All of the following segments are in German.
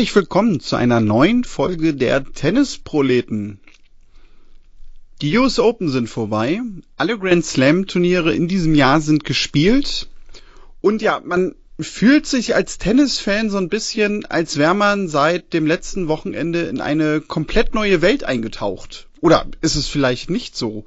Herzlich willkommen zu einer neuen Folge der Tennisproleten. Die US Open sind vorbei. Alle Grand Slam Turniere in diesem Jahr sind gespielt. Und ja, man fühlt sich als Tennisfan so ein bisschen, als wäre man seit dem letzten Wochenende in eine komplett neue Welt eingetaucht. Oder ist es vielleicht nicht so?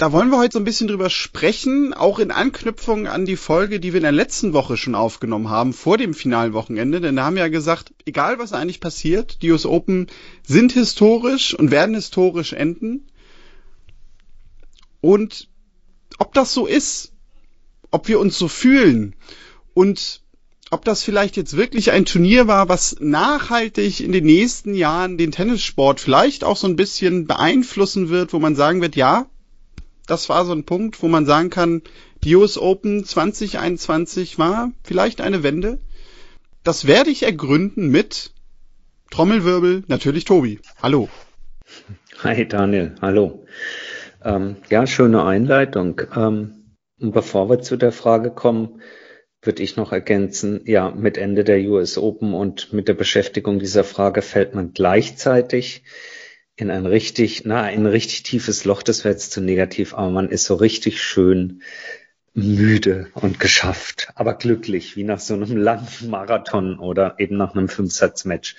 Da wollen wir heute so ein bisschen drüber sprechen, auch in Anknüpfung an die Folge, die wir in der letzten Woche schon aufgenommen haben, vor dem Finalwochenende. Denn da haben wir ja gesagt, egal was eigentlich passiert, die US Open sind historisch und werden historisch enden. Und ob das so ist, ob wir uns so fühlen und ob das vielleicht jetzt wirklich ein Turnier war, was nachhaltig in den nächsten Jahren den Tennissport vielleicht auch so ein bisschen beeinflussen wird, wo man sagen wird, ja, das war so ein Punkt, wo man sagen kann, die US Open 2021 war vielleicht eine Wende. Das werde ich ergründen mit Trommelwirbel, natürlich Tobi. Hallo. Hi Daniel, hallo. Ähm, ja, schöne Einleitung. Ähm, bevor wir zu der Frage kommen, würde ich noch ergänzen, ja, mit Ende der US Open und mit der Beschäftigung dieser Frage fällt man gleichzeitig in ein richtig, na, ein richtig tiefes Loch, das wäre jetzt zu negativ, aber man ist so richtig schön müde und geschafft, aber glücklich, wie nach so einem langen Marathon oder eben nach einem Fünfsatzmatch.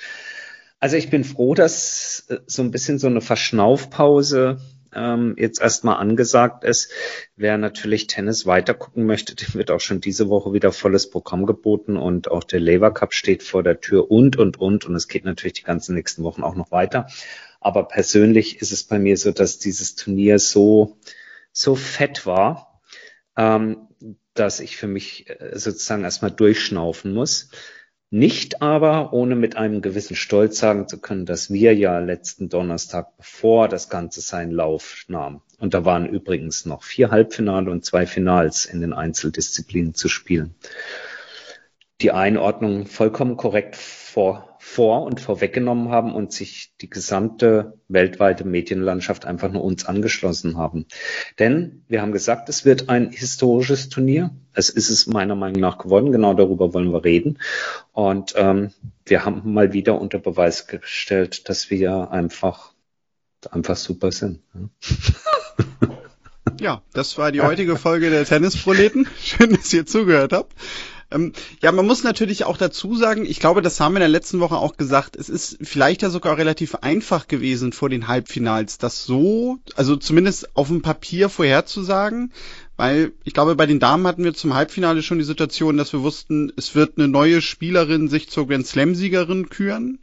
Also ich bin froh, dass äh, so ein bisschen so eine Verschnaufpause ähm, jetzt erstmal angesagt ist. Wer natürlich Tennis weitergucken möchte, dem wird auch schon diese Woche wieder volles Programm geboten und auch der Labour Cup steht vor der Tür und, und, und. Und es geht natürlich die ganzen nächsten Wochen auch noch weiter. Aber persönlich ist es bei mir so, dass dieses Turnier so, so fett war, ähm, dass ich für mich äh, sozusagen erstmal durchschnaufen muss. Nicht aber, ohne mit einem gewissen Stolz sagen zu können, dass wir ja letzten Donnerstag, bevor das Ganze seinen Lauf nahm, und da waren übrigens noch vier Halbfinale und zwei Finals in den Einzeldisziplinen zu spielen, die Einordnung vollkommen korrekt vor, vor und vorweggenommen haben und sich die gesamte weltweite Medienlandschaft einfach nur uns angeschlossen haben. Denn wir haben gesagt, es wird ein historisches Turnier. Es ist es meiner Meinung nach geworden. Genau darüber wollen wir reden. Und ähm, wir haben mal wieder unter Beweis gestellt, dass wir einfach einfach super sind. Ja, das war die heutige Folge der Tennisproleten. Schön, dass ihr zugehört habt. Ähm, ja, man muss natürlich auch dazu sagen, ich glaube, das haben wir in der letzten Woche auch gesagt, es ist vielleicht ja sogar relativ einfach gewesen vor den Halbfinals, das so, also zumindest auf dem Papier vorherzusagen, weil ich glaube, bei den Damen hatten wir zum Halbfinale schon die Situation, dass wir wussten, es wird eine neue Spielerin sich zur Grand Slam Siegerin küren.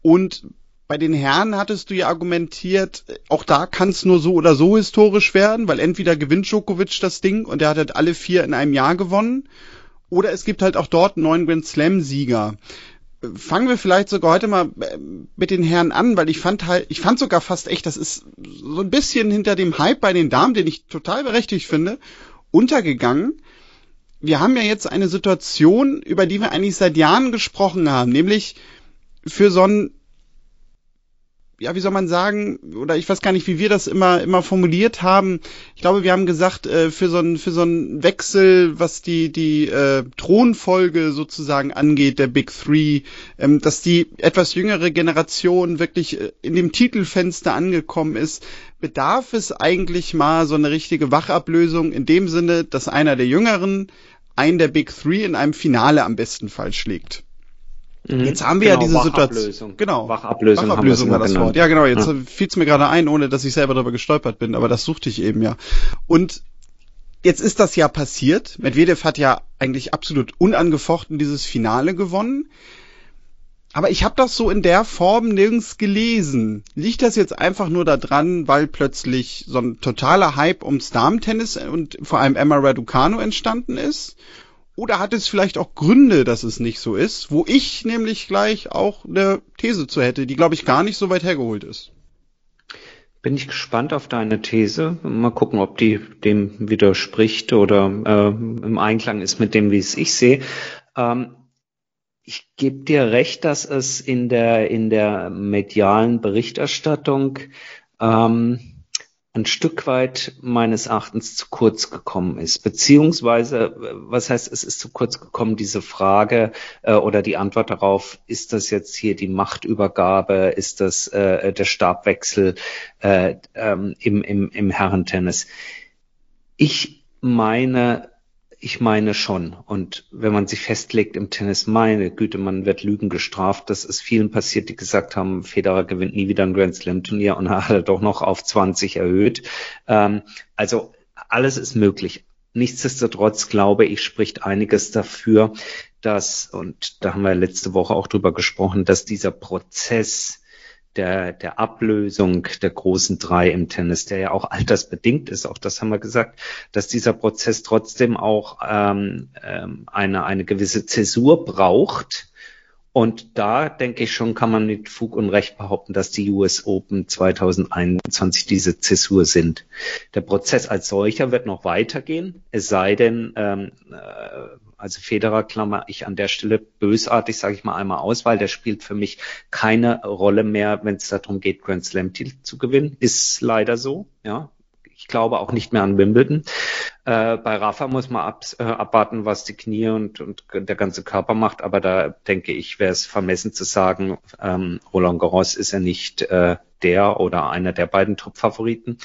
Und bei den Herren hattest du ja argumentiert, auch da kann es nur so oder so historisch werden, weil entweder gewinnt Djokovic das Ding und er hat halt alle vier in einem Jahr gewonnen oder es gibt halt auch dort neuen Grand Slam-Sieger. Fangen wir vielleicht sogar heute mal äh, mit den Herren an, weil ich fand halt, ich fand sogar fast echt, das ist so ein bisschen hinter dem Hype bei den Damen, den ich total berechtigt finde, untergegangen. Wir haben ja jetzt eine Situation, über die wir eigentlich seit Jahren gesprochen haben, nämlich für so einen ja, wie soll man sagen, oder ich weiß gar nicht, wie wir das immer, immer formuliert haben. Ich glaube, wir haben gesagt, äh, für so einen, für so einen Wechsel, was die, die äh, Thronfolge sozusagen angeht, der Big Three, ähm, dass die etwas jüngere Generation wirklich äh, in dem Titelfenster angekommen ist, bedarf es eigentlich mal so eine richtige Wachablösung in dem Sinne, dass einer der Jüngeren einen der Big Three in einem Finale am besten Fall schlägt. Mhm. Jetzt haben wir genau, ja diese Situation. Genau. Wachablösung, Wachablösung war das genannt. Wort. Ja, genau. Jetzt ja. fiel es mir gerade ein, ohne dass ich selber darüber gestolpert bin, aber das suchte ich eben ja. Und jetzt ist das ja passiert. Medvedev hat ja eigentlich absolut unangefochten dieses Finale gewonnen. Aber ich habe das so in der Form nirgends gelesen. Liegt das jetzt einfach nur daran, weil plötzlich so ein totaler Hype ums Damen-Tennis und vor allem Emma Raducanu entstanden ist? Oder hat es vielleicht auch Gründe, dass es nicht so ist, wo ich nämlich gleich auch eine These zu hätte, die glaube ich gar nicht so weit hergeholt ist. Bin ich gespannt auf deine These. Mal gucken, ob die dem widerspricht oder äh, im Einklang ist mit dem, wie es ich sehe. Ähm, ich gebe dir recht, dass es in der in der medialen Berichterstattung ähm, ein Stück weit meines Erachtens zu kurz gekommen ist. Beziehungsweise, was heißt, es ist zu kurz gekommen, diese Frage äh, oder die Antwort darauf, ist das jetzt hier die Machtübergabe, ist das äh, der Stabwechsel äh, ähm, im, im, im Herrentennis? Ich meine, ich meine schon. Und wenn man sich festlegt im Tennis, meine Güte, man wird Lügen gestraft. Das ist vielen passiert, die gesagt haben, Federer gewinnt nie wieder ein Grand Slam Turnier und hat er doch noch auf 20 erhöht. Ähm, also alles ist möglich. Nichtsdestotrotz glaube ich, spricht einiges dafür, dass, und da haben wir letzte Woche auch drüber gesprochen, dass dieser Prozess der, der Ablösung der großen drei im Tennis, der ja auch altersbedingt ist, auch das haben wir gesagt, dass dieser Prozess trotzdem auch ähm, ähm, eine, eine gewisse Zäsur braucht. Und da denke ich schon, kann man mit Fug und Recht behaupten, dass die US Open 2021 diese Zäsur sind. Der Prozess als solcher wird noch weitergehen, es sei denn, ähm, äh, also Federer klammer ich an der Stelle bösartig, sage ich mal einmal aus, weil der spielt für mich keine Rolle mehr, wenn es darum geht, Grand Slam Titel zu gewinnen. Ist leider so, ja. Ich glaube auch nicht mehr an Wimbledon. Äh, bei Rafa muss man ab, äh, abwarten, was die Knie und, und der ganze Körper macht. Aber da denke ich, wäre es vermessen zu sagen, ähm, Roland Garros ist ja nicht äh, der oder einer der beiden Top-Favoriten.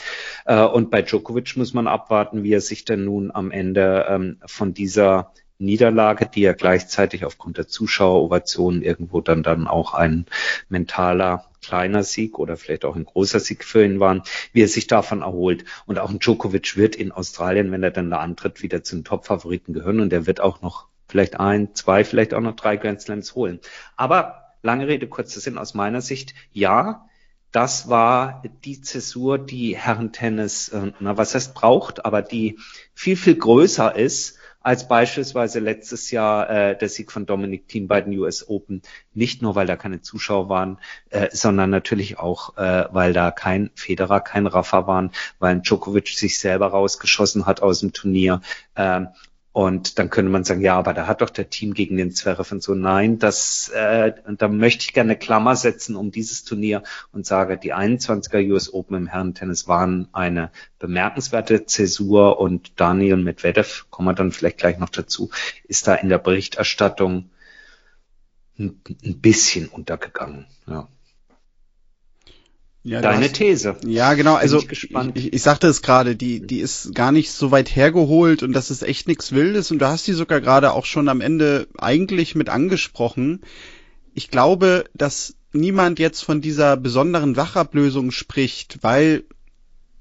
Äh, und bei Djokovic muss man abwarten, wie er sich denn nun am Ende ähm, von dieser Niederlage, die ja gleichzeitig aufgrund der Zuschauerovationen irgendwo dann dann auch ein mentaler kleiner Sieg oder vielleicht auch ein großer Sieg für ihn waren, wie er sich davon erholt. Und auch ein Djokovic wird in Australien, wenn er dann da antritt, wieder zu den Top-Favoriten gehören und er wird auch noch vielleicht ein, zwei, vielleicht auch noch drei Grand Slams holen. Aber lange Rede, kurzer Sinn aus meiner Sicht, ja, das war die Zäsur, die Herrentennis, äh, na, was heißt braucht, aber die viel, viel größer ist als beispielsweise letztes Jahr äh, der Sieg von Dominic Thiem bei den US Open. Nicht nur, weil da keine Zuschauer waren, äh, sondern natürlich auch, äh, weil da kein Federer, kein Rafa waren, weil Djokovic sich selber rausgeschossen hat aus dem Turnier. Äh, und dann könnte man sagen, ja, aber da hat doch der Team gegen den Zverev und so. Nein, das, äh, da möchte ich gerne eine Klammer setzen um dieses Turnier und sage, die 21er US Open im Herrentennis waren eine bemerkenswerte Zäsur und Daniel Medvedev, kommen wir dann vielleicht gleich noch dazu, ist da in der Berichterstattung ein, ein bisschen untergegangen. Ja. Ja, Deine hast, These. Ja, genau. Also ich, ich, ich, sagte es gerade, die, die ist gar nicht so weit hergeholt und das ist echt nichts Wildes und du hast die sogar gerade auch schon am Ende eigentlich mit angesprochen. Ich glaube, dass niemand jetzt von dieser besonderen Wachablösung spricht, weil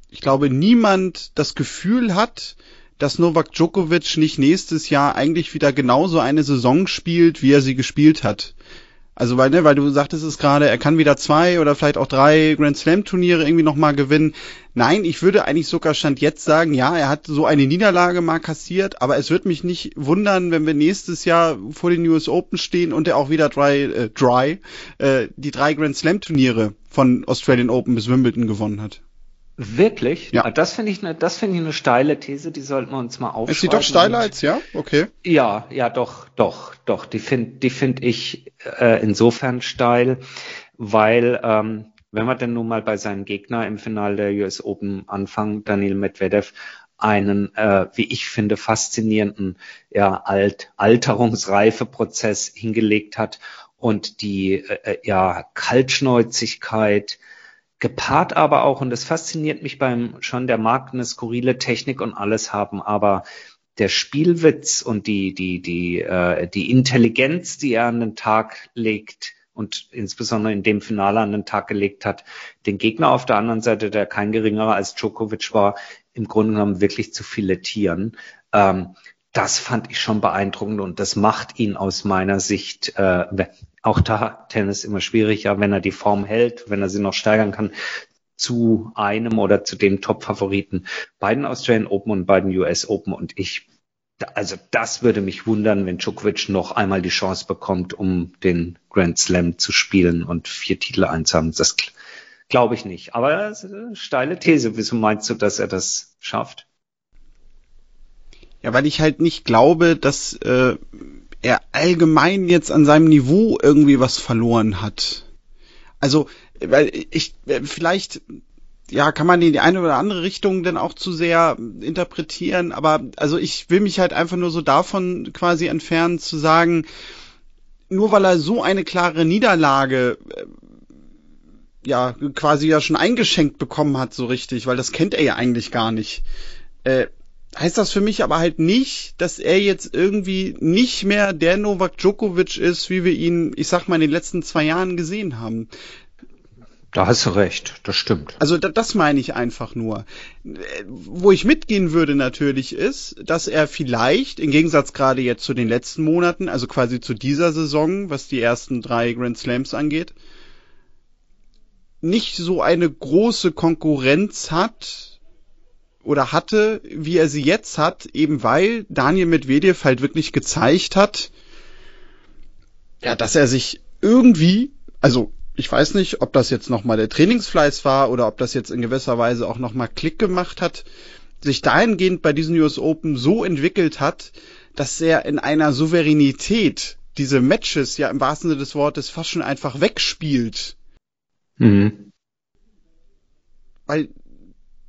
ich glaube, niemand das Gefühl hat, dass Novak Djokovic nicht nächstes Jahr eigentlich wieder genauso eine Saison spielt, wie er sie gespielt hat. Also weil, ne, weil du sagtest es gerade, er kann wieder zwei oder vielleicht auch drei Grand Slam Turniere irgendwie nochmal gewinnen. Nein, ich würde eigentlich sogar Stand jetzt sagen, ja, er hat so eine Niederlage mal kassiert, aber es wird mich nicht wundern, wenn wir nächstes Jahr vor den US Open stehen und er auch wieder dry, äh, dry äh, die drei Grand Slam Turniere von Australian Open bis Wimbledon gewonnen hat. Wirklich? Ja. Das finde ich eine, das finde ich eine steile These, die sollten wir uns mal aufschreiben. Ist sie doch steiler als, ja? Okay. Ja, ja, doch, doch, doch. Die finde, die finde ich äh, insofern steil, weil, ähm, wenn wir denn nun mal bei seinem Gegner im Finale der US Open anfangen, Daniel Medvedev, einen, äh, wie ich finde, faszinierenden ja, Alt Alterungsreife Prozess hingelegt hat und die äh, äh ja Kaltschnäuzigkeit, gepaart aber auch, und das fasziniert mich beim schon, der mag eine skurrile Technik und alles haben, aber der Spielwitz und die, die, die, äh, die Intelligenz, die er an den Tag legt und insbesondere in dem Finale an den Tag gelegt hat, den Gegner auf der anderen Seite, der kein geringerer als Djokovic war, im Grunde genommen wirklich zu filetieren. Ähm, das fand ich schon beeindruckend und das macht ihn aus meiner Sicht, äh, auch da Tennis immer schwieriger, wenn er die Form hält, wenn er sie noch steigern kann, zu einem oder zu dem Top-Favoriten. Beiden Australian Open und beiden US Open und ich, also das würde mich wundern, wenn Djokovic noch einmal die Chance bekommt, um den Grand Slam zu spielen und vier Titel einzuhaben. Das glaube ich nicht. Aber steile These. Wieso meinst du, dass er das schafft? Ja, weil ich halt nicht glaube, dass äh, er allgemein jetzt an seinem Niveau irgendwie was verloren hat. Also, weil ich äh, vielleicht ja, kann man in die eine oder andere Richtung dann auch zu sehr interpretieren. Aber also ich will mich halt einfach nur so davon quasi entfernen zu sagen, nur weil er so eine klare Niederlage äh, ja quasi ja schon eingeschenkt bekommen hat, so richtig, weil das kennt er ja eigentlich gar nicht. Äh, heißt das für mich aber halt nicht, dass er jetzt irgendwie nicht mehr der Novak Djokovic ist, wie wir ihn, ich sag mal, in den letzten zwei Jahren gesehen haben. Da hast du recht, das stimmt. Also da, das meine ich einfach nur. Wo ich mitgehen würde natürlich ist, dass er vielleicht, im Gegensatz gerade jetzt zu den letzten Monaten, also quasi zu dieser Saison, was die ersten drei Grand Slams angeht, nicht so eine große Konkurrenz hat oder hatte, wie er sie jetzt hat, eben weil Daniel Medvedev halt wirklich gezeigt hat, ja, dass er sich irgendwie, also ich weiß nicht, ob das jetzt nochmal der Trainingsfleiß war oder ob das jetzt in gewisser Weise auch nochmal Klick gemacht hat, sich dahingehend bei diesen US Open so entwickelt hat, dass er in einer Souveränität diese Matches ja im wahrsten Sinne des Wortes fast schon einfach wegspielt. Mhm. Weil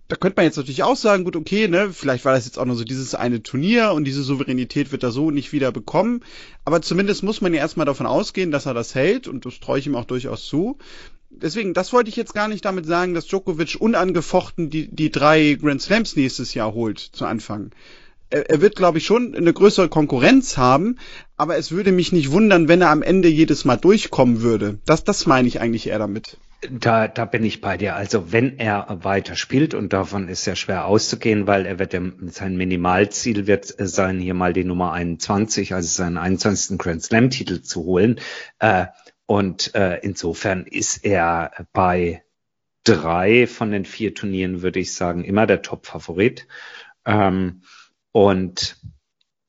da könnte man jetzt natürlich auch sagen, gut, okay, ne, vielleicht war das jetzt auch nur so dieses eine Turnier und diese Souveränität wird er so nicht wieder bekommen. Aber zumindest muss man ja erstmal davon ausgehen, dass er das hält und das traue ich ihm auch durchaus zu. Deswegen, das wollte ich jetzt gar nicht damit sagen, dass Djokovic unangefochten die, die drei Grand Slams nächstes Jahr holt zu Anfang. Er, er wird, glaube ich, schon eine größere Konkurrenz haben, aber es würde mich nicht wundern, wenn er am Ende jedes Mal durchkommen würde. Das, das meine ich eigentlich eher damit. Da, da bin ich bei dir. Also wenn er weiter spielt und davon ist ja schwer auszugehen, weil er wird sein Minimalziel wird sein, hier mal die Nummer 21, also seinen 21. Grand Slam Titel zu holen. Äh, und äh, insofern ist er bei drei von den vier Turnieren, würde ich sagen, immer der Top-Favorit. Ähm, und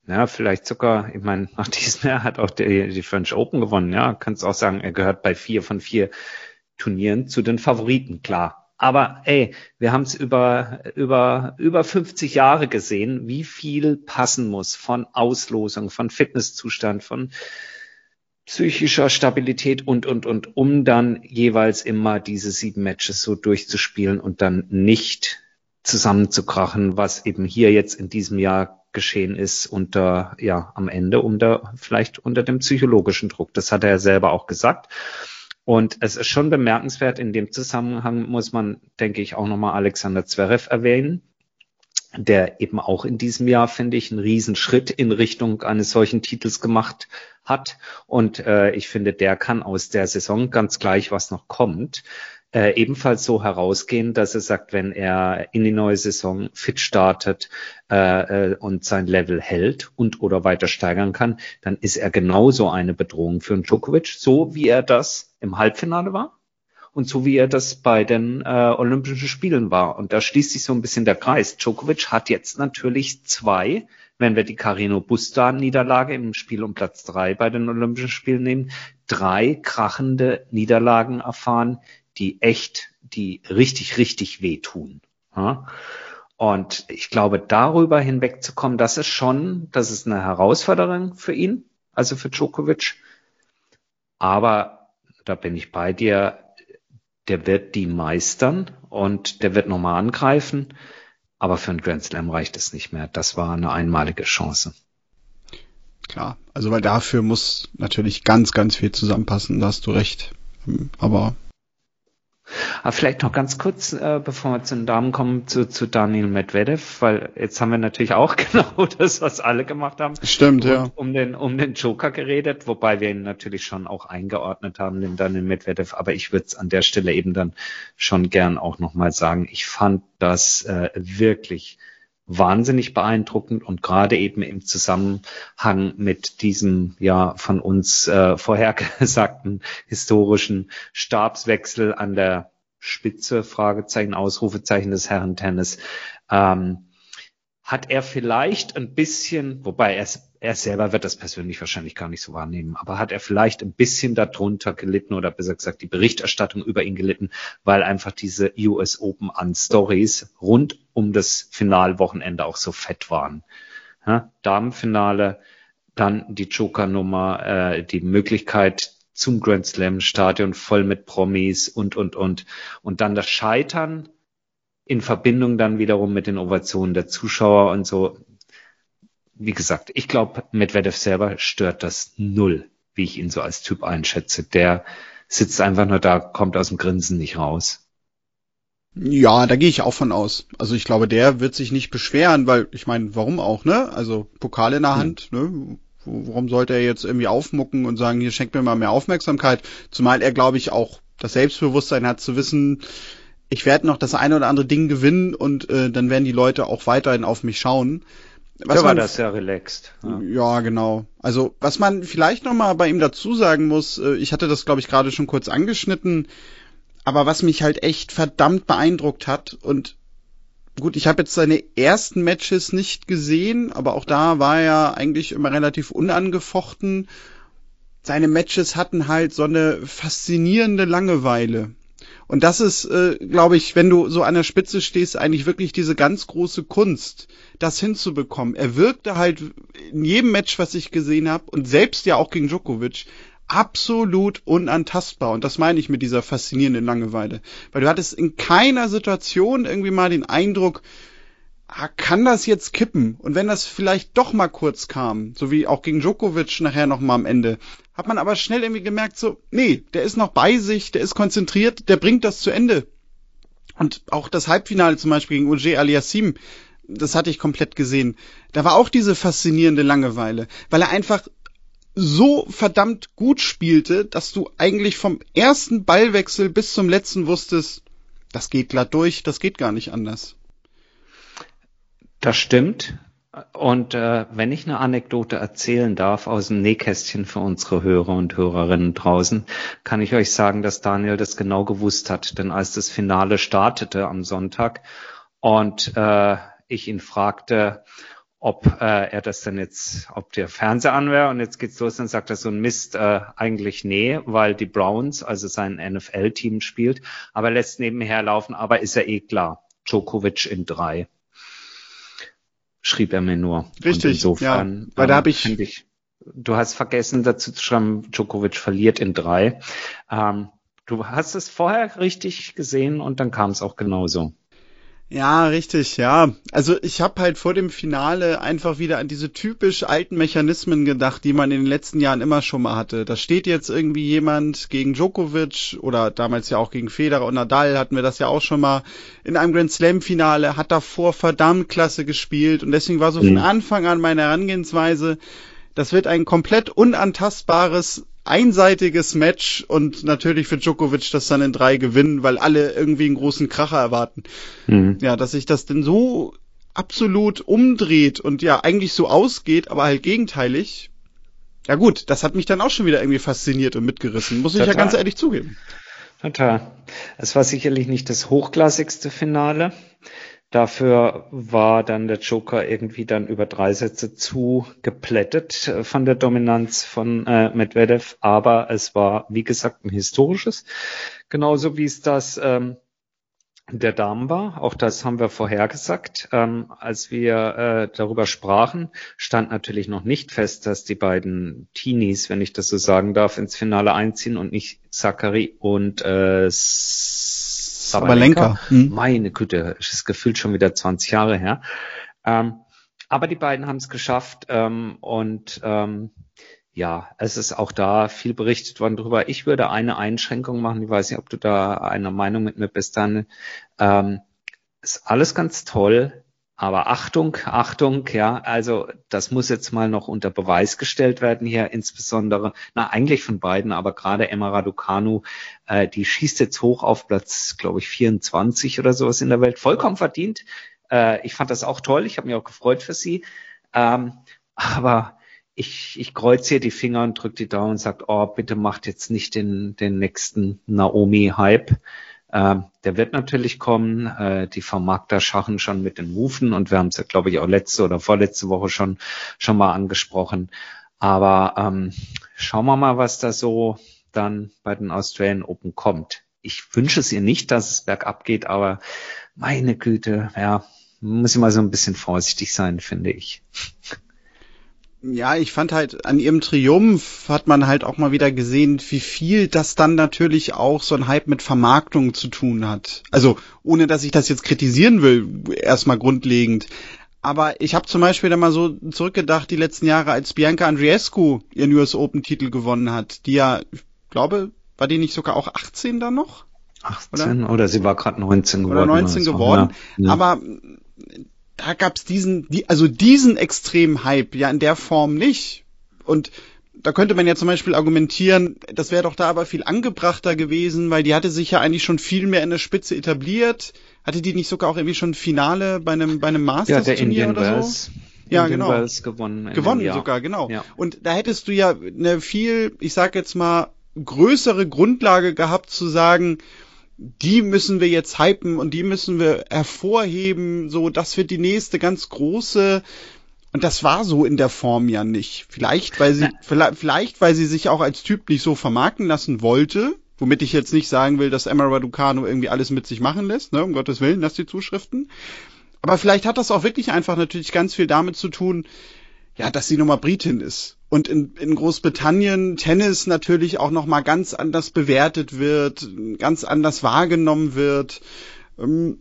ja, vielleicht sogar, ich meine, nach diesem Jahr hat auch die, die French Open gewonnen. Ja, kannst auch sagen, er gehört bei vier von vier Turnieren zu den Favoriten, klar. Aber ey, wir haben es über, über, über 50 Jahre gesehen, wie viel passen muss von Auslosung, von Fitnesszustand, von psychischer Stabilität und, und, und, um dann jeweils immer diese sieben Matches so durchzuspielen und dann nicht zusammenzukrachen, was eben hier jetzt in diesem Jahr geschehen ist unter, ja, am Ende unter, vielleicht unter dem psychologischen Druck. Das hat er selber auch gesagt. Und es ist schon bemerkenswert, in dem Zusammenhang muss man, denke ich, auch nochmal Alexander Zverev erwähnen, der eben auch in diesem Jahr, finde ich, einen Riesenschritt in Richtung eines solchen Titels gemacht hat. Und äh, ich finde, der kann aus der Saison ganz gleich, was noch kommt, äh, ebenfalls so herausgehen, dass er sagt, wenn er in die neue Saison fit startet äh, äh, und sein Level hält und oder weiter steigern kann, dann ist er genauso eine Bedrohung für einen Djokovic, so wie er das im Halbfinale war und so wie er das bei den äh, Olympischen Spielen war. Und da schließt sich so ein bisschen der Kreis. Djokovic hat jetzt natürlich zwei, wenn wir die Carino Busta-Niederlage im Spiel um Platz drei bei den Olympischen Spielen nehmen, drei krachende Niederlagen erfahren, die echt, die richtig, richtig wehtun. Ja? Und ich glaube, darüber hinwegzukommen, das ist schon, das ist eine Herausforderung für ihn, also für Djokovic. Aber da bin ich bei dir, der wird die meistern und der wird nochmal angreifen. Aber für einen Grand Slam reicht es nicht mehr. Das war eine einmalige Chance. Klar, also weil dafür muss natürlich ganz, ganz viel zusammenpassen, da hast du recht. Aber aber vielleicht noch ganz kurz, äh, bevor wir zu den Damen kommen, zu, zu Daniel Medvedev, weil jetzt haben wir natürlich auch genau das, was alle gemacht haben. Stimmt, ja. Um den, um den Joker geredet, wobei wir ihn natürlich schon auch eingeordnet haben, den Daniel Medvedev. Aber ich würde es an der Stelle eben dann schon gern auch nochmal sagen. Ich fand das äh, wirklich wahnsinnig beeindruckend und gerade eben im Zusammenhang mit diesem ja von uns äh, vorhergesagten historischen Stabswechsel an der Spitze, Fragezeichen, Ausrufezeichen des Herrentennis, ähm, hat er vielleicht ein bisschen, wobei er, er selber wird das persönlich wahrscheinlich gar nicht so wahrnehmen, aber hat er vielleicht ein bisschen darunter gelitten oder besser gesagt die Berichterstattung über ihn gelitten, weil einfach diese US Open an Stories rund um das Finalwochenende auch so fett waren. Ja, Damenfinale, dann die Joker-Nummer, äh, die Möglichkeit zum Grand Slam Stadion voll mit Promis und, und, und. Und dann das Scheitern in Verbindung dann wiederum mit den Ovationen der Zuschauer und so. Wie gesagt, ich glaube, Medvedev selber stört das null, wie ich ihn so als Typ einschätze. Der sitzt einfach nur da, kommt aus dem Grinsen nicht raus. Ja, da gehe ich auch von aus. Also ich glaube, der wird sich nicht beschweren, weil ich meine, warum auch, ne? Also Pokal in der hm. Hand, ne? Warum sollte er jetzt irgendwie aufmucken und sagen, hier schenkt mir mal mehr Aufmerksamkeit? Zumal er, glaube ich, auch das Selbstbewusstsein hat zu wissen, ich werde noch das eine oder andere Ding gewinnen und äh, dann werden die Leute auch weiterhin auf mich schauen. Was da war das ja relaxed. Ja. ja, genau. Also was man vielleicht noch mal bei ihm dazu sagen muss, äh, ich hatte das glaube ich gerade schon kurz angeschnitten, aber was mich halt echt verdammt beeindruckt hat und gut, ich habe jetzt seine ersten Matches nicht gesehen, aber auch da war er eigentlich immer relativ unangefochten. Seine Matches hatten halt so eine faszinierende Langeweile. Und das ist, äh, glaube ich, wenn du so an der Spitze stehst, eigentlich wirklich diese ganz große Kunst, das hinzubekommen. Er wirkte halt in jedem Match, was ich gesehen habe, und selbst ja auch gegen Djokovic, absolut unantastbar. Und das meine ich mit dieser faszinierenden Langeweile. Weil du hattest in keiner Situation irgendwie mal den Eindruck, kann das jetzt kippen? Und wenn das vielleicht doch mal kurz kam, so wie auch gegen Djokovic nachher noch mal am Ende, hat man aber schnell irgendwie gemerkt, so, nee, der ist noch bei sich, der ist konzentriert, der bringt das zu Ende. Und auch das Halbfinale zum Beispiel gegen Uge Aliassim, das hatte ich komplett gesehen. Da war auch diese faszinierende Langeweile, weil er einfach so verdammt gut spielte, dass du eigentlich vom ersten Ballwechsel bis zum letzten wusstest, das geht glatt durch, das geht gar nicht anders. Das stimmt. Und äh, wenn ich eine Anekdote erzählen darf aus dem Nähkästchen für unsere Hörer und Hörerinnen draußen, kann ich euch sagen, dass Daniel das genau gewusst hat. Denn als das Finale startete am Sonntag und äh, ich ihn fragte, ob äh, er das denn jetzt, ob der Fernseher an wäre und jetzt geht's los, dann sagt er so ein Mist, äh, eigentlich nee, weil die Browns, also sein NFL-Team spielt, aber lässt nebenher laufen, aber ist ja eh klar, Djokovic in drei schrieb er mir nur. Richtig, und insofern, ja, weil da habe ich, ich, du hast vergessen dazu zu schreiben, Djokovic verliert in drei. Ähm, du hast es vorher richtig gesehen und dann kam es auch genauso. Ja, richtig, ja. Also ich habe halt vor dem Finale einfach wieder an diese typisch alten Mechanismen gedacht, die man in den letzten Jahren immer schon mal hatte. Da steht jetzt irgendwie jemand gegen Djokovic oder damals ja auch gegen Federer und Nadal hatten wir das ja auch schon mal in einem Grand Slam Finale, hat davor verdammt klasse gespielt und deswegen war so von mhm. Anfang an meine Herangehensweise, das wird ein komplett unantastbares einseitiges Match und natürlich für Djokovic das dann in drei gewinnen, weil alle irgendwie einen großen Kracher erwarten. Mhm. Ja, dass sich das denn so absolut umdreht und ja eigentlich so ausgeht, aber halt gegenteilig. Ja gut, das hat mich dann auch schon wieder irgendwie fasziniert und mitgerissen, muss Total. ich ja ganz ehrlich zugeben. Total. Es war sicherlich nicht das hochklassigste Finale. Dafür war dann der Joker irgendwie dann über drei Sätze zu geplättet äh, von der Dominanz von äh, Medvedev. Aber es war, wie gesagt, ein historisches. Genauso wie es das ähm, der Damen war. Auch das haben wir vorhergesagt. Ähm, als wir äh, darüber sprachen, stand natürlich noch nicht fest, dass die beiden Teenies, wenn ich das so sagen darf, ins Finale einziehen und nicht Zachary und äh, Sabalenka. Hm. Meine Güte, ist gefühlt schon wieder 20 Jahre her. Ähm, aber die beiden haben es geschafft ähm, und ähm, ja, es ist auch da viel berichtet worden drüber. Ich würde eine Einschränkung machen. Ich weiß nicht, ob du da einer Meinung mit mir bist, dann ähm, ist alles ganz toll. Aber Achtung, Achtung, ja, also das muss jetzt mal noch unter Beweis gestellt werden hier, insbesondere, na eigentlich von beiden, aber gerade Emma Raducanu, äh, die schießt jetzt hoch auf Platz, glaube ich, 24 oder sowas in der Welt, vollkommen verdient. Äh, ich fand das auch toll, ich habe mich auch gefreut für sie. Ähm, aber ich, ich kreuze hier die Finger und drücke die Daumen und sage, oh, bitte macht jetzt nicht den, den nächsten Naomi-Hype. Äh, der wird natürlich kommen. Äh, die Vermarkter schachen schon mit den Rufen und wir haben es ja, glaube ich, auch letzte oder vorletzte Woche schon, schon mal angesprochen. Aber ähm, schauen wir mal, was da so dann bei den Australian Open kommt. Ich wünsche es ihr nicht, dass es bergab geht, aber meine Güte, ja, muss mal so ein bisschen vorsichtig sein, finde ich. Ja, ich fand halt an ihrem Triumph hat man halt auch mal wieder gesehen, wie viel das dann natürlich auch so ein Hype mit Vermarktung zu tun hat. Also ohne dass ich das jetzt kritisieren will, erstmal grundlegend. Aber ich habe zum Beispiel da mal so zurückgedacht, die letzten Jahre, als Bianca Andreescu ihren US Open Titel gewonnen hat, die ja, ich glaube, war die nicht sogar auch 18 dann noch? 18 oder, oder sie war gerade 19 geworden. Oder 19 geworden. Ja. Aber da gab's diesen, die, also diesen extremen Hype ja in der Form nicht. Und da könnte man ja zum Beispiel argumentieren, das wäre doch da aber viel angebrachter gewesen, weil die hatte sich ja eigentlich schon viel mehr in der Spitze etabliert. Hatte die nicht sogar auch irgendwie schon Finale bei einem, bei einem Masters-Turnier ja, oder so? Ja, Indian genau. Wells gewonnen. Gewonnen sogar, genau. Ja. Und da hättest du ja eine viel, ich sag jetzt mal, größere Grundlage gehabt zu sagen, die müssen wir jetzt hypen und die müssen wir hervorheben, so, das wird die nächste ganz große. Und das war so in der Form ja nicht. Vielleicht, weil sie, vielleicht, vielleicht, weil sie sich auch als Typ nicht so vermarkten lassen wollte, womit ich jetzt nicht sagen will, dass Emma Raducano irgendwie alles mit sich machen lässt, ne, um Gottes Willen, lass die Zuschriften. Aber vielleicht hat das auch wirklich einfach natürlich ganz viel damit zu tun, ja, dass sie nochmal Britin ist. Und in, in Großbritannien Tennis natürlich auch nochmal ganz anders bewertet wird, ganz anders wahrgenommen wird. Ähm,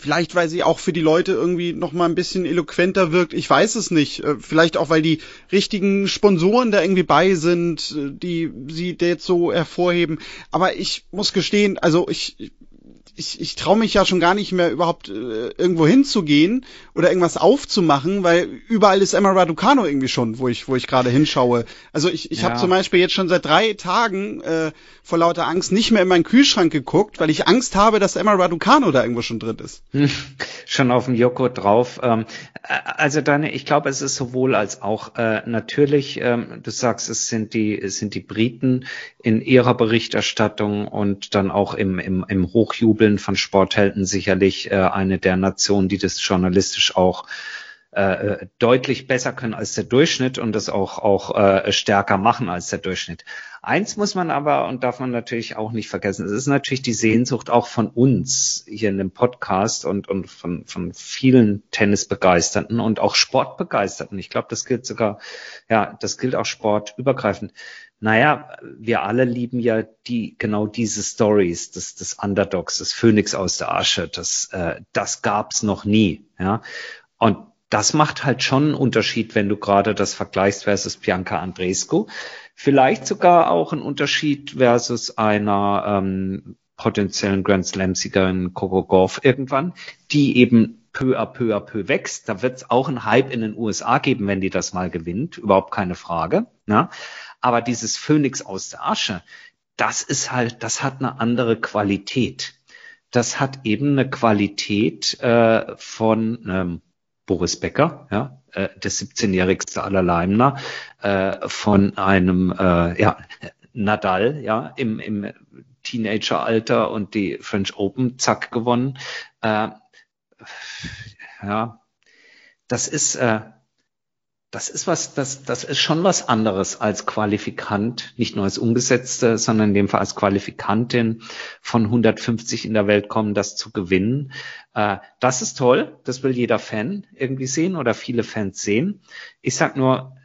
vielleicht, weil sie auch für die Leute irgendwie nochmal ein bisschen eloquenter wirkt. Ich weiß es nicht. Äh, vielleicht auch, weil die richtigen Sponsoren da irgendwie bei sind, äh, die sie jetzt so hervorheben. Aber ich muss gestehen, also ich, ich, ich traue mich ja schon gar nicht mehr überhaupt äh, irgendwo hinzugehen oder irgendwas aufzumachen, weil überall ist Emma Raducano irgendwie schon, wo ich, wo ich gerade hinschaue. Also ich, ich ja. habe zum Beispiel jetzt schon seit drei Tagen äh, vor lauter Angst nicht mehr in meinen Kühlschrank geguckt, weil ich Angst habe, dass Emma Raducano da irgendwo schon drin ist. schon auf dem Joghurt drauf. Ähm, äh, also deine, ich glaube, es ist sowohl als auch äh, natürlich, ähm, du sagst, es sind die, es sind die Briten in ihrer Berichterstattung und dann auch im, im, im Hochjubeln von Sporthelden sicherlich äh, eine der Nationen, die das journalistisch auch äh, deutlich besser können als der Durchschnitt und das auch, auch äh, stärker machen als der Durchschnitt. Eins muss man aber und darf man natürlich auch nicht vergessen, es ist natürlich die Sehnsucht auch von uns hier in dem Podcast und, und von, von vielen Tennisbegeisterten und auch Sportbegeisterten. Ich glaube, das gilt sogar, ja, das gilt auch sportübergreifend. Naja, wir alle lieben ja die genau diese Stories des, des Underdogs, des Phönix aus der Asche. Das, äh, das gab's noch nie. Ja, und das macht halt schon einen Unterschied, wenn du gerade das vergleichst versus Bianca Andrescu. Vielleicht sogar auch ein Unterschied versus einer ähm, potenziellen Grand Slam-Siegerin Coco Golf irgendwann, die eben peu à peu à peu wächst. Da wird es auch einen Hype in den USA geben, wenn die das mal gewinnt. Überhaupt keine Frage. Ja? Aber dieses Phönix aus der Asche, das ist halt, das hat eine andere Qualität. Das hat eben eine Qualität äh, von ähm, Boris Becker, ja, äh, der 17-jährigste aller Leimner, äh, von einem äh, ja, Nadal, ja, im, im Teenageralter und die French Open zack gewonnen. Äh, ja, das ist äh, das ist was, das, das ist schon was anderes als Qualifikant, nicht nur als Umgesetzte, sondern in dem Fall als Qualifikantin von 150 in der Welt kommen, das zu gewinnen. Äh, das ist toll, das will jeder Fan irgendwie sehen oder viele Fans sehen. Ich sag nur,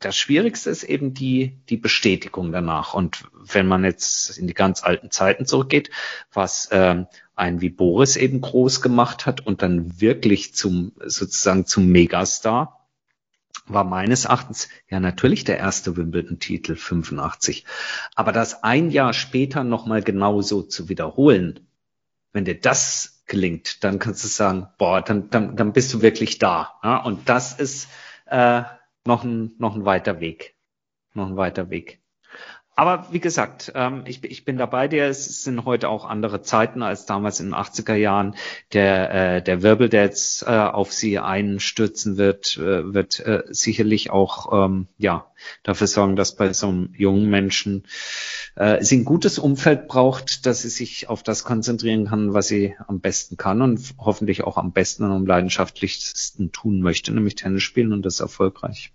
das Schwierigste ist eben die, die Bestätigung danach. Und wenn man jetzt in die ganz alten Zeiten zurückgeht, was ähm, ein wie Boris eben groß gemacht hat und dann wirklich zum sozusagen zum Megastar, war meines Erachtens ja natürlich der erste Wimbledon-Titel 85. Aber das ein Jahr später nochmal genauso zu wiederholen, wenn dir das gelingt, dann kannst du sagen, boah, dann, dann, dann bist du wirklich da. Ja? Und das ist äh, noch, ein, noch ein weiter Weg. Noch ein weiter Weg. Aber wie gesagt, ähm, ich, ich bin dabei dir. Es sind heute auch andere Zeiten als damals in den 80er Jahren. Der, äh, der Wirbel, der jetzt äh, auf sie einstürzen wird, äh, wird äh, sicherlich auch ähm, ja dafür sorgen, dass bei so einem jungen Menschen äh, sie ein gutes Umfeld braucht, dass sie sich auf das konzentrieren kann, was sie am besten kann und hoffentlich auch am besten und am leidenschaftlichsten tun möchte, nämlich Tennis spielen und das erfolgreich.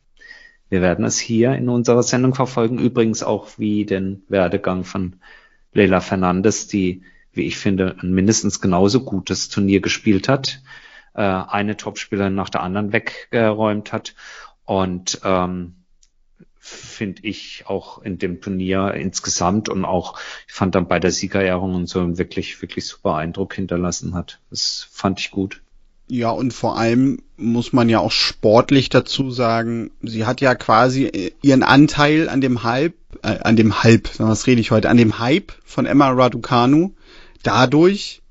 Wir werden es hier in unserer Sendung verfolgen, übrigens auch wie den Werdegang von Leila Fernandes, die, wie ich finde, ein mindestens genauso gutes Turnier gespielt hat, äh, eine Topspielerin nach der anderen weggeräumt hat Und ähm, finde ich auch in dem Turnier insgesamt und auch, ich fand dann bei der Siegerehrung und so wirklich, wirklich super Eindruck hinterlassen hat. Das fand ich gut. Ja, und vor allem muss man ja auch sportlich dazu sagen, sie hat ja quasi ihren Anteil an dem Hype, äh, an dem Hype, was rede ich heute, an dem Hype von Emma Raducanu dadurch,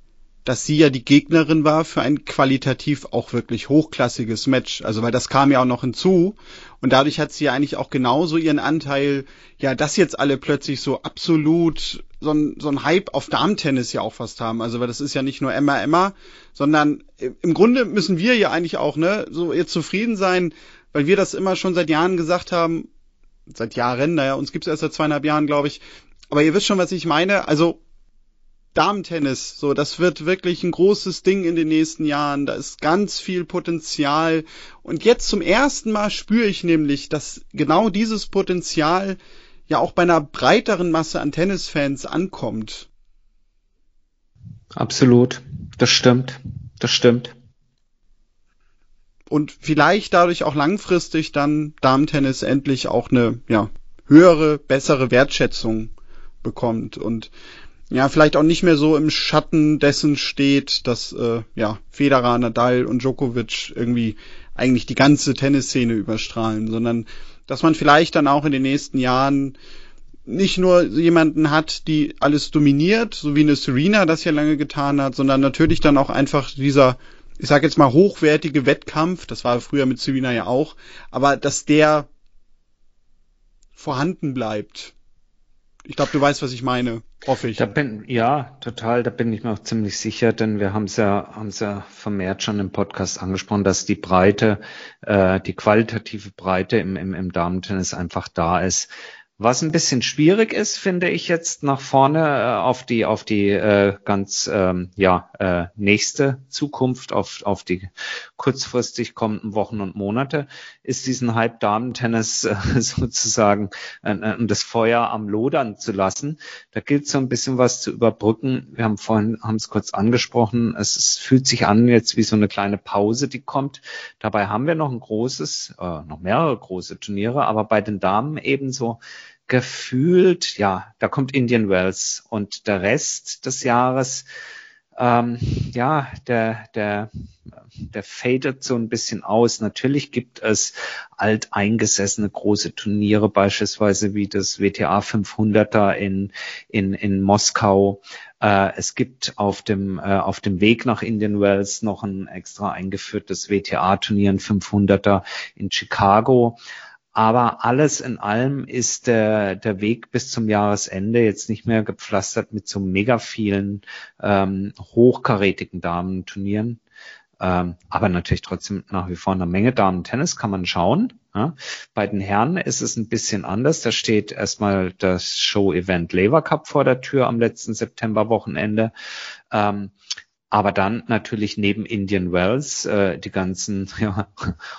dass sie ja die Gegnerin war für ein qualitativ auch wirklich hochklassiges Match. Also weil das kam ja auch noch hinzu und dadurch hat sie ja eigentlich auch genauso ihren Anteil, ja, dass jetzt alle plötzlich so absolut so ein, so ein Hype auf Darmtennis ja auch fast haben. Also weil das ist ja nicht nur Emma Emma, sondern im Grunde müssen wir ja eigentlich auch, ne, so jetzt zufrieden sein, weil wir das immer schon seit Jahren gesagt haben, seit Jahren, naja, uns gibt's erst seit zweieinhalb Jahren, glaube ich. Aber ihr wisst schon, was ich meine. Also Damentennis, so, das wird wirklich ein großes Ding in den nächsten Jahren. Da ist ganz viel Potenzial. Und jetzt zum ersten Mal spüre ich nämlich, dass genau dieses Potenzial ja auch bei einer breiteren Masse an Tennisfans ankommt. Absolut. Das stimmt. Das stimmt. Und vielleicht dadurch auch langfristig dann Damentennis endlich auch eine, ja, höhere, bessere Wertschätzung bekommt. Und ja, vielleicht auch nicht mehr so im Schatten dessen steht, dass äh, ja, Federer, Nadal und Djokovic irgendwie eigentlich die ganze Tennisszene überstrahlen, sondern dass man vielleicht dann auch in den nächsten Jahren nicht nur jemanden hat, die alles dominiert, so wie eine Serena das ja lange getan hat, sondern natürlich dann auch einfach dieser, ich sag jetzt mal, hochwertige Wettkampf, das war früher mit Serena ja auch, aber dass der vorhanden bleibt. Ich glaube, du weißt, was ich meine. Hoffe ich. Da bin, ja, total, da bin ich mir auch ziemlich sicher, denn wir haben es ja, haben es ja vermehrt schon im Podcast angesprochen, dass die Breite, äh, die qualitative Breite im, im, im Damentennis einfach da ist. Was ein bisschen schwierig ist, finde ich jetzt nach vorne äh, auf die auf die äh, ganz ähm, ja äh, nächste Zukunft, auf auf die kurzfristig kommenden Wochen und Monate, ist diesen Hype Damen-Tennis äh, sozusagen äh, äh, das Feuer am Lodern zu lassen. Da gilt so ein bisschen was zu überbrücken. Wir haben vorhin haben es kurz angesprochen. Es, es fühlt sich an jetzt wie so eine kleine Pause, die kommt. Dabei haben wir noch ein großes, äh, noch mehrere große Turniere, aber bei den Damen ebenso gefühlt, ja, da kommt Indian Wells und der Rest des Jahres, ähm, ja, der, der, der fadet so ein bisschen aus. Natürlich gibt es alteingesessene große Turniere, beispielsweise wie das WTA 500er in, in, in Moskau. Äh, es gibt auf dem, äh, auf dem Weg nach Indian Wells noch ein extra eingeführtes WTA-Turnier, ein 500er in Chicago. Aber alles in allem ist der, der Weg bis zum Jahresende jetzt nicht mehr gepflastert mit so mega vielen ähm, hochkarätigen Damenturnieren. Ähm, aber natürlich trotzdem nach wie vor eine Menge Damen-Tennis kann man schauen. Ja. Bei den Herren ist es ein bisschen anders. Da steht erstmal das Show-Event Lever Cup vor der Tür am letzten September-Wochenende. Ähm, aber dann natürlich neben Indian Wells äh, die ganzen ja,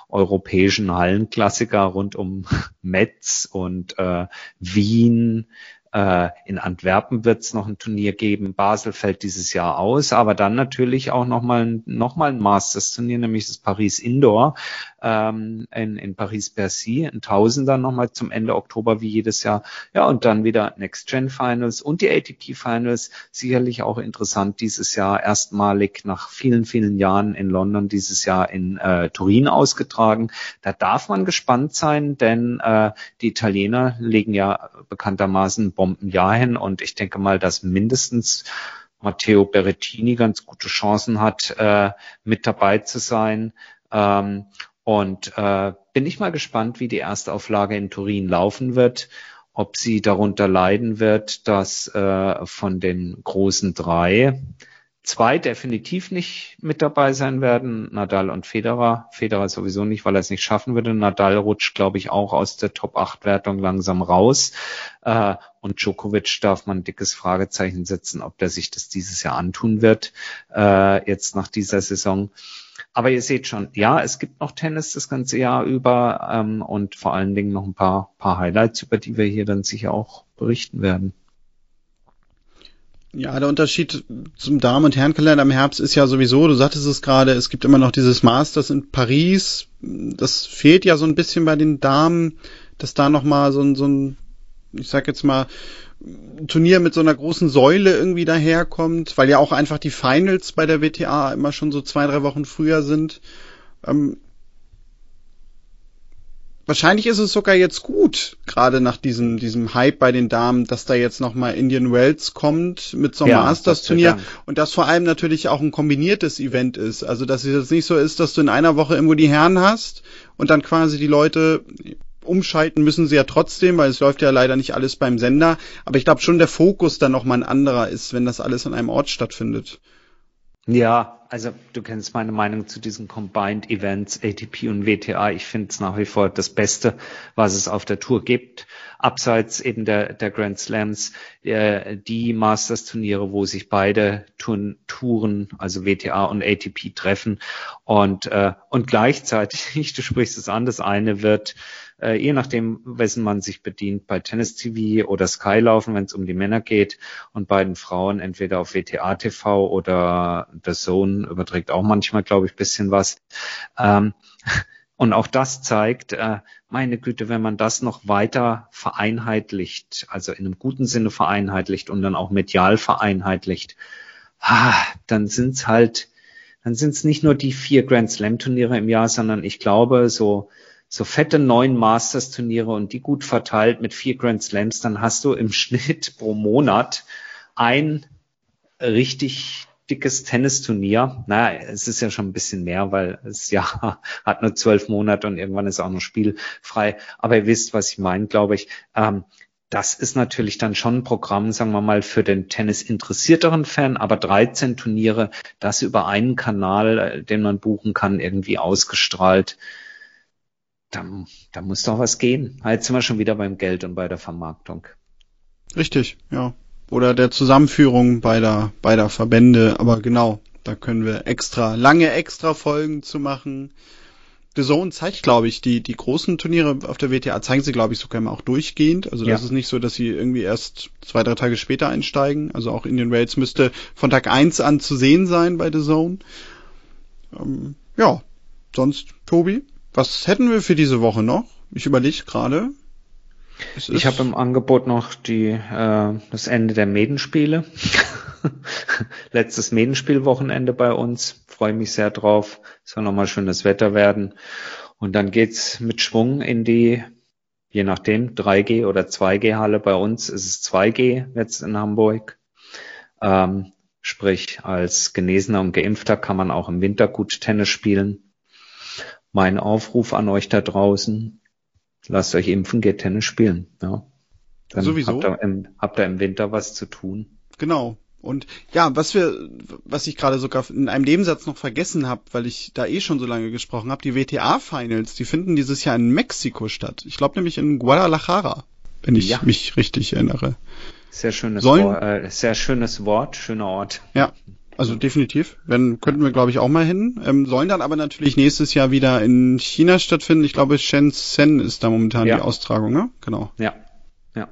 europäischen Hallenklassiker rund um Metz und äh, Wien, äh, in Antwerpen wird es noch ein Turnier geben. Basel fällt dieses Jahr aus, aber dann natürlich auch nochmal noch mal ein Masters-Turnier, nämlich das Paris Indoor ähm, in, in Paris-Bercy, ein Tausender nochmal zum Ende Oktober wie jedes Jahr. Ja, und dann wieder Next-Gen-Finals und die ATP-Finals. Sicherlich auch interessant dieses Jahr, erstmalig nach vielen, vielen Jahren in London, dieses Jahr in äh, Turin ausgetragen. Da darf man gespannt sein, denn äh, die Italiener legen ja bekanntermaßen Bombenjahr hin und ich denke mal, dass mindestens Matteo Berrettini ganz gute Chancen hat, äh, mit dabei zu sein. Ähm, und äh, bin ich mal gespannt, wie die erste Auflage in Turin laufen wird, ob sie darunter leiden wird, dass äh, von den großen drei zwei definitiv nicht mit dabei sein werden, Nadal und Federer. Federer sowieso nicht, weil er es nicht schaffen würde. Nadal rutscht, glaube ich, auch aus der Top-8-Wertung langsam raus. Äh, und Djokovic darf man ein dickes Fragezeichen setzen, ob der sich das dieses Jahr antun wird, äh, jetzt nach dieser Saison. Aber ihr seht schon, ja, es gibt noch Tennis das ganze Jahr über ähm, und vor allen Dingen noch ein paar, paar Highlights, über die wir hier dann sicher auch berichten werden. Ja, der Unterschied zum Damen- und Herrenkalender im Herbst ist ja sowieso, du sagtest es gerade, es gibt immer noch dieses Masters in Paris. Das fehlt ja so ein bisschen bei den Damen, dass da nochmal so ein, so ein, ich sag jetzt mal, Turnier mit so einer großen Säule irgendwie daherkommt, weil ja auch einfach die Finals bei der WTA immer schon so zwei, drei Wochen früher sind. Ähm, wahrscheinlich ist es sogar jetzt gut, gerade nach diesem, diesem Hype bei den Damen, dass da jetzt nochmal Indian Wells kommt mit so einem ja, Masters-Turnier und das vor allem natürlich auch ein kombiniertes Event ist. Also, dass es jetzt nicht so ist, dass du in einer Woche irgendwo die Herren hast und dann quasi die Leute umschalten müssen sie ja trotzdem, weil es läuft ja leider nicht alles beim Sender. Aber ich glaube schon, der Fokus dann nochmal ein anderer ist, wenn das alles an einem Ort stattfindet. Ja, also du kennst meine Meinung zu diesen Combined Events, ATP und WTA. Ich finde es nach wie vor das Beste, was es auf der Tour gibt. Abseits eben der, der Grand Slams, äh, die Masters-Turniere, wo sich beide Touren, Touren, also WTA und ATP treffen. Und, äh, und gleichzeitig, du sprichst es an, das eine wird äh, je nachdem, wessen man sich bedient, bei Tennis TV oder Sky laufen, wenn es um die Männer geht und bei den Frauen entweder auf WTA TV oder The Zone überträgt auch manchmal, glaube ich, bisschen was. Ähm, und auch das zeigt, äh, meine Güte, wenn man das noch weiter vereinheitlicht, also in einem guten Sinne vereinheitlicht und dann auch medial vereinheitlicht, ah, dann sind's halt, dann sind's nicht nur die vier Grand Slam Turniere im Jahr, sondern ich glaube, so so fette neun Masters-Turniere und die gut verteilt mit vier Grand Slams, dann hast du im Schnitt pro Monat ein richtig dickes Tennisturnier. Naja, es ist ja schon ein bisschen mehr, weil es ja hat nur zwölf Monate und irgendwann ist auch noch spielfrei. Aber ihr wisst, was ich meine, glaube ich. Ähm, das ist natürlich dann schon ein Programm, sagen wir mal, für den Tennis interessierteren Fan, aber 13 Turniere, das über einen Kanal, äh, den man buchen kann, irgendwie ausgestrahlt da, da muss doch was gehen. Jetzt sind wir schon wieder beim Geld und bei der Vermarktung. Richtig, ja. Oder der Zusammenführung beider, beider Verbände, aber genau, da können wir extra, lange extra Folgen zu machen. The Zone zeigt, glaube ich, die, die großen Turniere auf der WTA zeigen sie, glaube ich, sogar immer auch durchgehend. Also das ja. ist nicht so, dass sie irgendwie erst zwei, drei Tage später einsteigen. Also auch Indian Rails müsste von Tag eins an zu sehen sein bei The Zone. Ähm, ja, sonst, Tobi? Was hätten wir für diese Woche noch? Ich überlege gerade. Ich habe im Angebot noch die äh, das Ende der Medenspiele. Letztes Medenspielwochenende bei uns. Freue mich sehr drauf. Soll nochmal schönes Wetter werden. Und dann geht's mit Schwung in die, je nachdem, 3G oder 2G Halle. Bei uns ist es 2G jetzt in Hamburg. Ähm, sprich, als Genesener und Geimpfter kann man auch im Winter gut Tennis spielen mein Aufruf an euch da draußen, lasst euch impfen, geht Tennis spielen. Ja. Dann Sowieso. Habt ihr, im, habt ihr im Winter was zu tun. Genau. Und ja, was wir, was ich gerade sogar in einem Nebensatz noch vergessen habe, weil ich da eh schon so lange gesprochen habe, die WTA-Finals, die finden dieses Jahr in Mexiko statt. Ich glaube nämlich in Guadalajara, wenn ich ja. mich richtig erinnere. Sehr schönes, Sollen, Wort, äh, sehr schönes Wort, schöner Ort. Ja, also definitiv. Wenn, könnten wir, glaube ich, auch mal hin. Ähm, sollen dann aber natürlich nächstes Jahr wieder in China stattfinden. Ich glaube, Shenzhen ist da momentan ja. die Austragung, ne? Genau. Ja. Ja.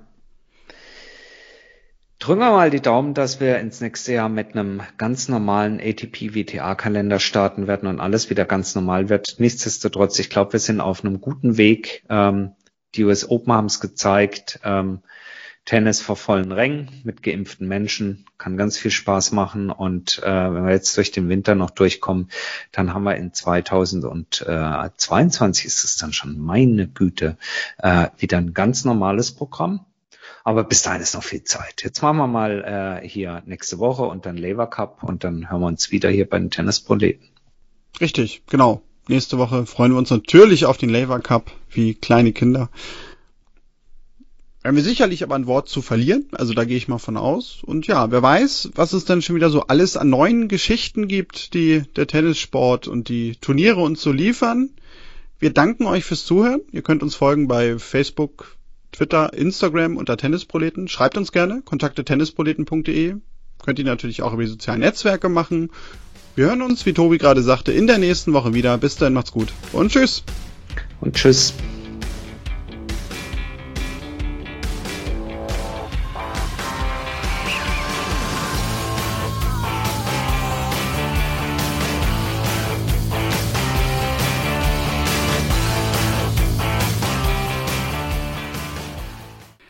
Drücken wir mal die Daumen, dass wir ins nächste Jahr mit einem ganz normalen ATP-WTA-Kalender starten werden und alles wieder ganz normal wird. Nichtsdestotrotz, ich glaube, wir sind auf einem guten Weg. Ähm, die US Open haben es gezeigt. Ähm, Tennis vor vollen Rängen mit geimpften Menschen kann ganz viel Spaß machen. Und äh, wenn wir jetzt durch den Winter noch durchkommen, dann haben wir in 2022 ist es dann schon, meine Güte, äh, wieder ein ganz normales Programm. Aber bis dahin ist noch viel Zeit. Jetzt machen wir mal äh, hier nächste Woche und dann Lever Cup und dann hören wir uns wieder hier bei den Tennisproleten. Richtig, genau. Nächste Woche freuen wir uns natürlich auf den Lever Cup wie kleine Kinder. Wir haben wir sicherlich aber ein Wort zu verlieren, also da gehe ich mal von aus. Und ja, wer weiß, was es dann schon wieder so alles an neuen Geschichten gibt, die der Tennissport und die Turniere uns so liefern. Wir danken euch fürs Zuhören. Ihr könnt uns folgen bei Facebook, Twitter, Instagram unter Tennisproleten. Schreibt uns gerne, kontakte tennisproleten.de. Könnt ihr natürlich auch über die sozialen Netzwerke machen. Wir hören uns, wie Tobi gerade sagte, in der nächsten Woche wieder. Bis dann, macht's gut und tschüss. Und tschüss.